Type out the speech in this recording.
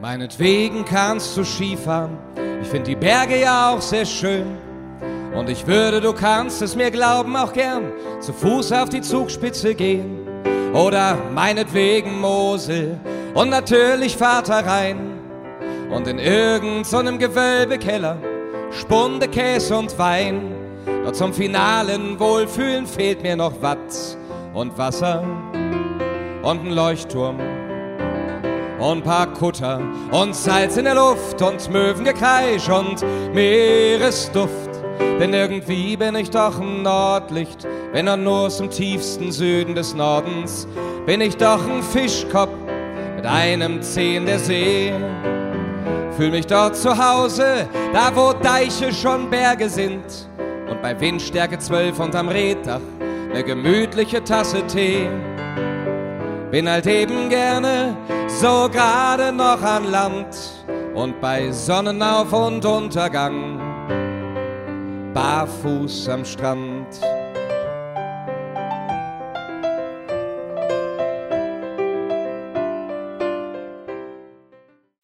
Meinetwegen kannst du Skifahren, ich find die Berge ja auch sehr schön. Und ich würde, du kannst es mir glauben, auch gern zu Fuß auf die Zugspitze gehen. Oder meinetwegen Mosel und natürlich Vater rein. Und in irgendeinem Gewölbekeller Spunde, Käse und Wein. Doch zum finalen Wohlfühlen fehlt mir noch Watt und Wasser und ein Leuchtturm und paar Kutter und Salz in der Luft und Möwengekreisch und Meeresduft. Denn irgendwie bin ich doch ein Nordlicht, wenn auch nur aus dem tiefsten Süden des Nordens, bin ich doch ein Fischkopf mit einem Zeh in der See. Fühl mich dort zu Hause, da wo Deiche schon Berge sind und bei Windstärke 12 unterm Reddach ne gemütliche Tasse Tee. Bin halt eben gerne so gerade noch an Land und bei Sonnenauf und Untergang barfuß am Strand.